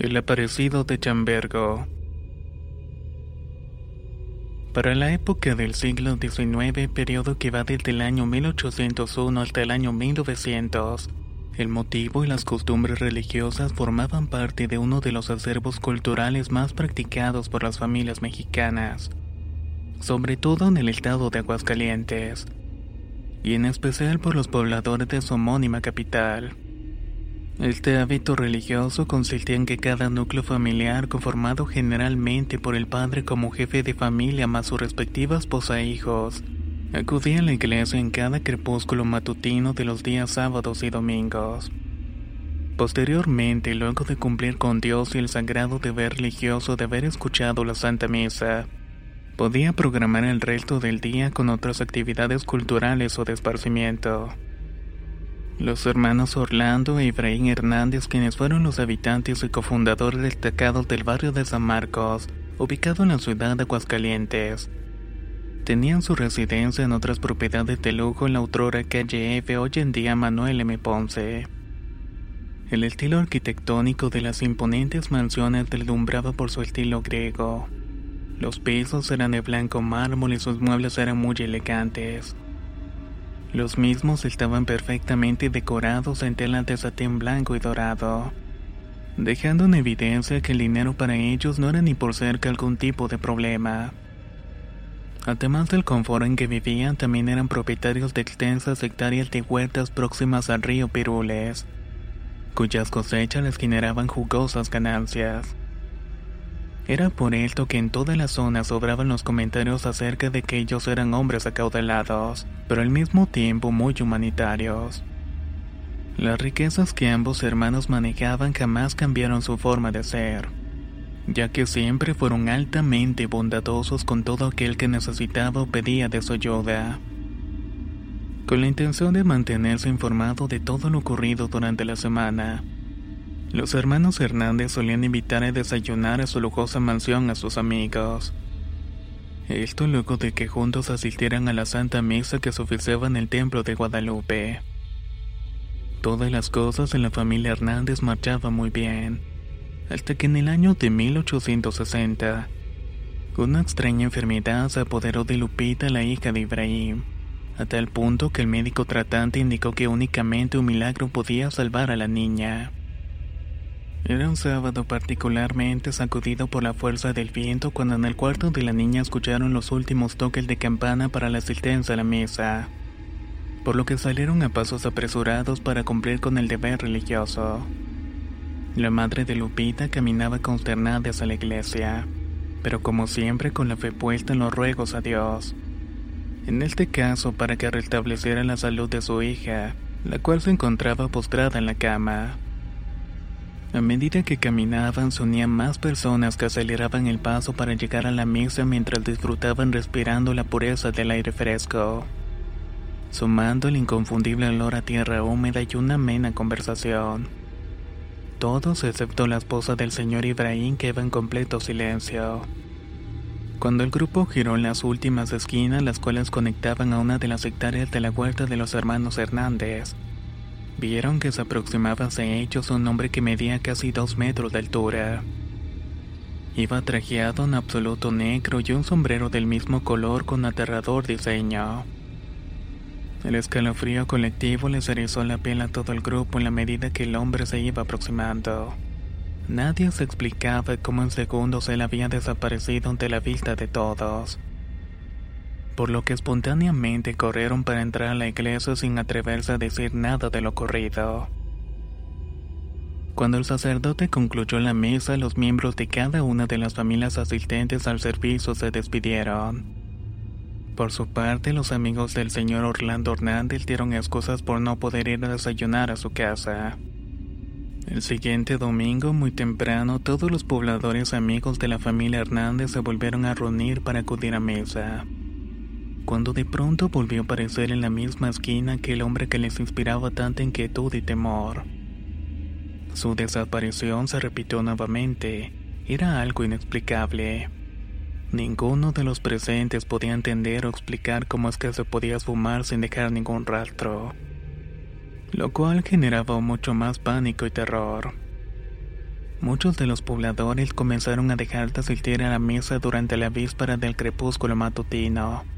El aparecido de Chambergo. Para la época del siglo XIX, periodo que va desde el año 1801 hasta el año 1900, el motivo y las costumbres religiosas formaban parte de uno de los acervos culturales más practicados por las familias mexicanas, sobre todo en el estado de Aguascalientes, y en especial por los pobladores de su homónima capital. Este hábito religioso consistía en que cada núcleo familiar, conformado generalmente por el padre como jefe de familia más sus respectivas esposa e hijos, acudía a la iglesia en cada crepúsculo matutino de los días sábados y domingos. Posteriormente, luego de cumplir con Dios y el sagrado deber religioso de haber escuchado la Santa Misa, podía programar el resto del día con otras actividades culturales o de esparcimiento. Los hermanos Orlando e Ibrahim Hernández, quienes fueron los habitantes y cofundadores destacados del barrio de San Marcos, ubicado en la ciudad de Aguascalientes, tenían su residencia en otras propiedades de lujo en la autora calle F, hoy en día Manuel M. Ponce. El estilo arquitectónico de las imponentes mansiones deslumbraba por su estilo griego. Los pisos eran de blanco mármol y sus muebles eran muy elegantes. Los mismos estaban perfectamente decorados en tela de satín blanco y dorado, dejando en evidencia que el dinero para ellos no era ni por cerca algún tipo de problema. Además del confort en que vivían, también eran propietarios de extensas hectáreas de huertas próximas al río Pirules, cuyas cosechas les generaban jugosas ganancias. Era por esto que en toda la zona sobraban los comentarios acerca de que ellos eran hombres acaudalados, pero al mismo tiempo muy humanitarios. Las riquezas que ambos hermanos manejaban jamás cambiaron su forma de ser, ya que siempre fueron altamente bondadosos con todo aquel que necesitaba o pedía de su ayuda. Con la intención de mantenerse informado de todo lo ocurrido durante la semana, los hermanos Hernández solían invitar a desayunar a su lujosa mansión a sus amigos. Esto luego de que juntos asistieran a la Santa Misa que se oficiaba en el Templo de Guadalupe. Todas las cosas en la familia Hernández marchaban muy bien, hasta que en el año de 1860, una extraña enfermedad se apoderó de Lupita, la hija de Ibrahim, a tal punto que el médico tratante indicó que únicamente un milagro podía salvar a la niña. Era un sábado particularmente sacudido por la fuerza del viento cuando en el cuarto de la niña escucharon los últimos toques de campana para la asistencia a la misa, por lo que salieron a pasos apresurados para cumplir con el deber religioso. La madre de Lupita caminaba consternada hacia la iglesia, pero como siempre con la fe puesta en los ruegos a Dios. En este caso para que restableciera la salud de su hija, la cual se encontraba postrada en la cama. A medida que caminaban, se unían más personas que aceleraban el paso para llegar a la misa mientras disfrutaban respirando la pureza del aire fresco, sumando el inconfundible olor a tierra húmeda y una amena conversación. Todos excepto la esposa del señor Ibrahim que iba en completo silencio. Cuando el grupo giró en las últimas esquinas, las cuales conectaban a una de las hectáreas de la huerta de los hermanos Hernández, vieron que se aproximaba hacia ellos un hombre que medía casi dos metros de altura. Iba trajeado en absoluto negro y un sombrero del mismo color con aterrador diseño. El escalofrío colectivo les erizó la piel a todo el grupo en la medida que el hombre se iba aproximando. Nadie se explicaba cómo en segundos él había desaparecido ante la vista de todos. Por lo que espontáneamente corrieron para entrar a la iglesia sin atreverse a decir nada de lo ocurrido. Cuando el sacerdote concluyó la misa, los miembros de cada una de las familias asistentes al servicio se despidieron. Por su parte, los amigos del señor Orlando Hernández dieron excusas por no poder ir a desayunar a su casa. El siguiente domingo, muy temprano, todos los pobladores amigos de la familia Hernández se volvieron a reunir para acudir a mesa. Cuando de pronto volvió a aparecer en la misma esquina aquel hombre que les inspiraba tanta inquietud y temor. Su desaparición se repitió nuevamente. Era algo inexplicable. Ninguno de los presentes podía entender o explicar cómo es que se podía fumar sin dejar ningún rastro, lo cual generaba mucho más pánico y terror. Muchos de los pobladores comenzaron a dejar de asistir a la misa durante la víspera del crepúsculo matutino.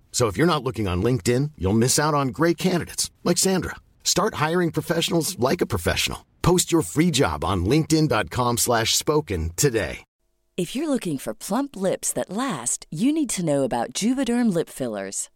So if you're not looking on LinkedIn, you'll miss out on great candidates like Sandra. Start hiring professionals like a professional. Post your free job on linkedin.com/spoken today. If you're looking for plump lips that last, you need to know about Juvederm lip fillers.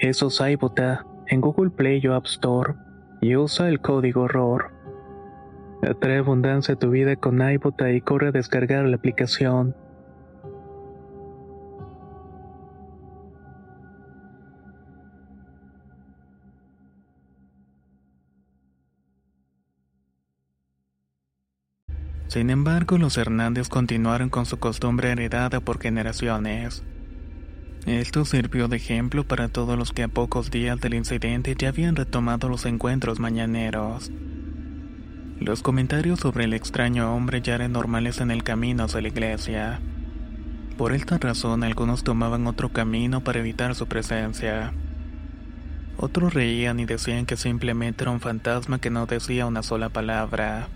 Eso es iBota en Google Play o App Store y usa el código ROR. Atrae abundancia a tu vida con iBota y corre a descargar la aplicación. Sin embargo, los Hernández continuaron con su costumbre heredada por generaciones. Esto sirvió de ejemplo para todos los que a pocos días del incidente ya habían retomado los encuentros mañaneros. Los comentarios sobre el extraño hombre ya eran normales en el camino hacia la iglesia. Por esta razón algunos tomaban otro camino para evitar su presencia. Otros reían y decían que simplemente era un fantasma que no decía una sola palabra.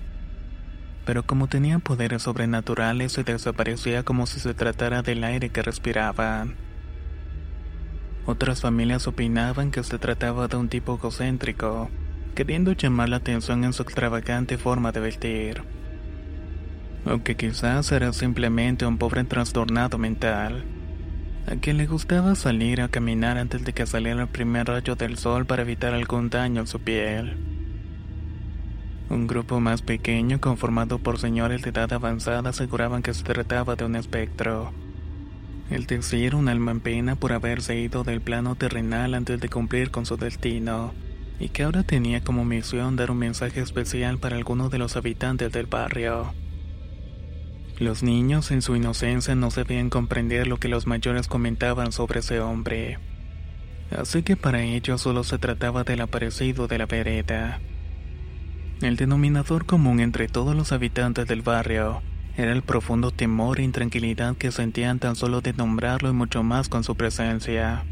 Pero como tenía poderes sobrenaturales se desaparecía como si se tratara del aire que respiraban. Otras familias opinaban que se trataba de un tipo egocéntrico, queriendo llamar la atención en su extravagante forma de vestir. Aunque quizás era simplemente un pobre trastornado mental, a quien le gustaba salir a caminar antes de que saliera el primer rayo del sol para evitar algún daño en su piel. Un grupo más pequeño, conformado por señores de edad avanzada, aseguraban que se trataba de un espectro. El decir un alma en pena por haberse ido del plano terrenal antes de cumplir con su destino y que ahora tenía como misión dar un mensaje especial para algunos de los habitantes del barrio. Los niños en su inocencia no sabían comprender lo que los mayores comentaban sobre ese hombre. Así que para ellos solo se trataba del aparecido de la vereda. El denominador común entre todos los habitantes del barrio era el profundo temor e intranquilidad que sentían tan solo de nombrarlo y mucho más con su presencia.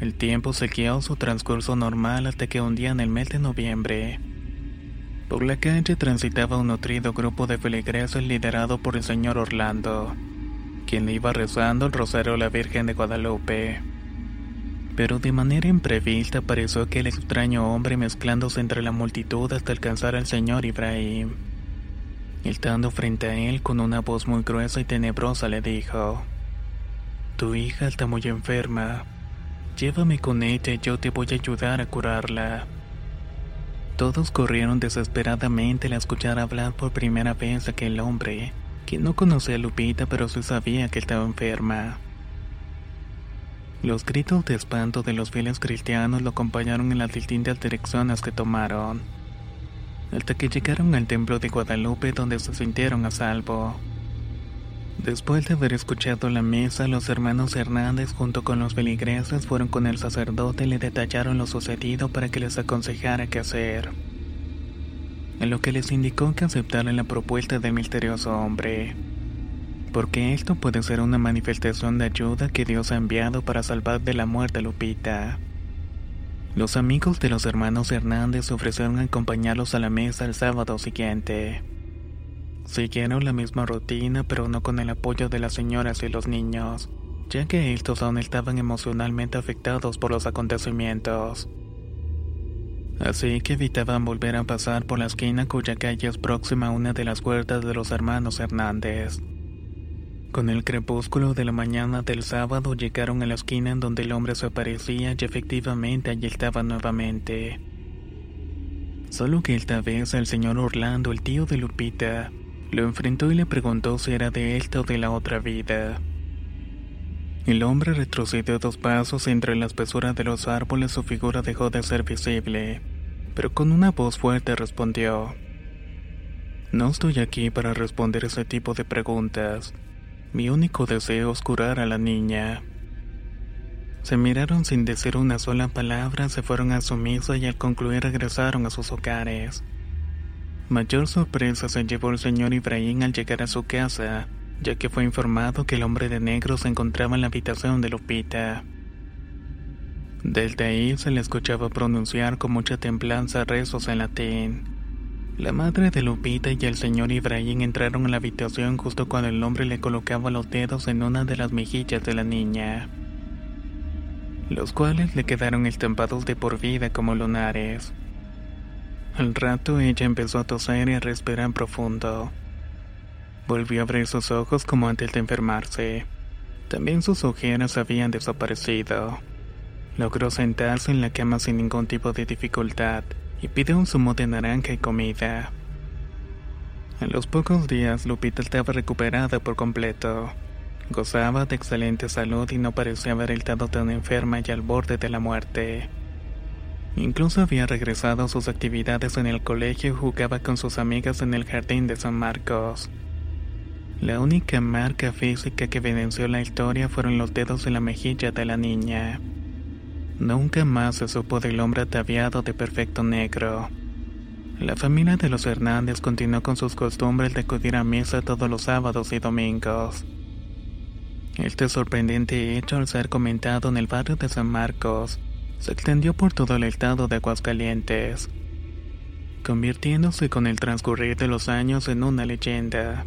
El tiempo siguió su transcurso normal hasta que un día en el mes de noviembre, por la calle transitaba un nutrido grupo de feligreses liderado por el señor Orlando, quien iba rezando el rosario a la Virgen de Guadalupe. Pero de manera imprevista apareció aquel extraño hombre mezclándose entre la multitud hasta alcanzar al señor Ibrahim. Estando frente a él con una voz muy gruesa y tenebrosa le dijo, Tu hija está muy enferma Llévame con ella y yo te voy a ayudar a curarla. Todos corrieron desesperadamente al escuchar hablar por primera vez a aquel hombre, que no conocía a Lupita pero sí sabía que estaba enferma. Los gritos de espanto de los fieles cristianos lo acompañaron en las distintas direcciones que tomaron, hasta que llegaron al templo de Guadalupe donde se sintieron a salvo. Después de haber escuchado la misa, los hermanos Hernández junto con los feligreses fueron con el sacerdote y le detallaron lo sucedido para que les aconsejara qué hacer. En lo que les indicó que aceptaran la propuesta del misterioso hombre, porque esto puede ser una manifestación de ayuda que Dios ha enviado para salvar de la muerte a Lupita. Los amigos de los hermanos Hernández ofrecieron acompañarlos a la mesa el sábado siguiente. Siguieron la misma rutina, pero no con el apoyo de las señoras y los niños, ya que estos aún estaban emocionalmente afectados por los acontecimientos. Así que evitaban volver a pasar por la esquina cuya calle es próxima a una de las puertas de los hermanos Hernández. Con el crepúsculo de la mañana del sábado llegaron a la esquina en donde el hombre se aparecía y efectivamente allí estaba nuevamente. Solo que esta vez el señor Orlando, el tío de Lupita, lo enfrentó y le preguntó si era de esta o de la otra vida. El hombre retrocedió dos pasos entre la espesura de los árboles su figura dejó de ser visible, pero con una voz fuerte respondió, No estoy aquí para responder ese tipo de preguntas. Mi único deseo es curar a la niña. Se miraron sin decir una sola palabra, se fueron a su misa y al concluir regresaron a sus hogares. Mayor sorpresa se llevó el señor Ibrahim al llegar a su casa, ya que fue informado que el hombre de negro se encontraba en la habitación de Lupita. Desde ahí se le escuchaba pronunciar con mucha templanza rezos en latín. La madre de Lupita y el señor Ibrahim entraron en la habitación justo cuando el hombre le colocaba los dedos en una de las mejillas de la niña, los cuales le quedaron estampados de por vida como lunares. Al rato ella empezó a toser y a respirar profundo. Volvió a abrir sus ojos como antes de enfermarse. También sus ojeras habían desaparecido. Logró sentarse en la cama sin ningún tipo de dificultad y pidió un zumo de naranja y comida. A los pocos días Lupita estaba recuperada por completo. Gozaba de excelente salud y no parecía haber estado tan enferma y al borde de la muerte. Incluso había regresado a sus actividades en el colegio y jugaba con sus amigas en el jardín de San Marcos. La única marca física que evidenció la historia fueron los dedos en la mejilla de la niña. Nunca más se supo del hombre ataviado de perfecto negro. La familia de los Hernández continuó con sus costumbres de acudir a misa todos los sábados y domingos. Este sorprendente hecho al ser comentado en el barrio de San Marcos se extendió por todo el estado de Aguascalientes, convirtiéndose con el transcurrir de los años en una leyenda.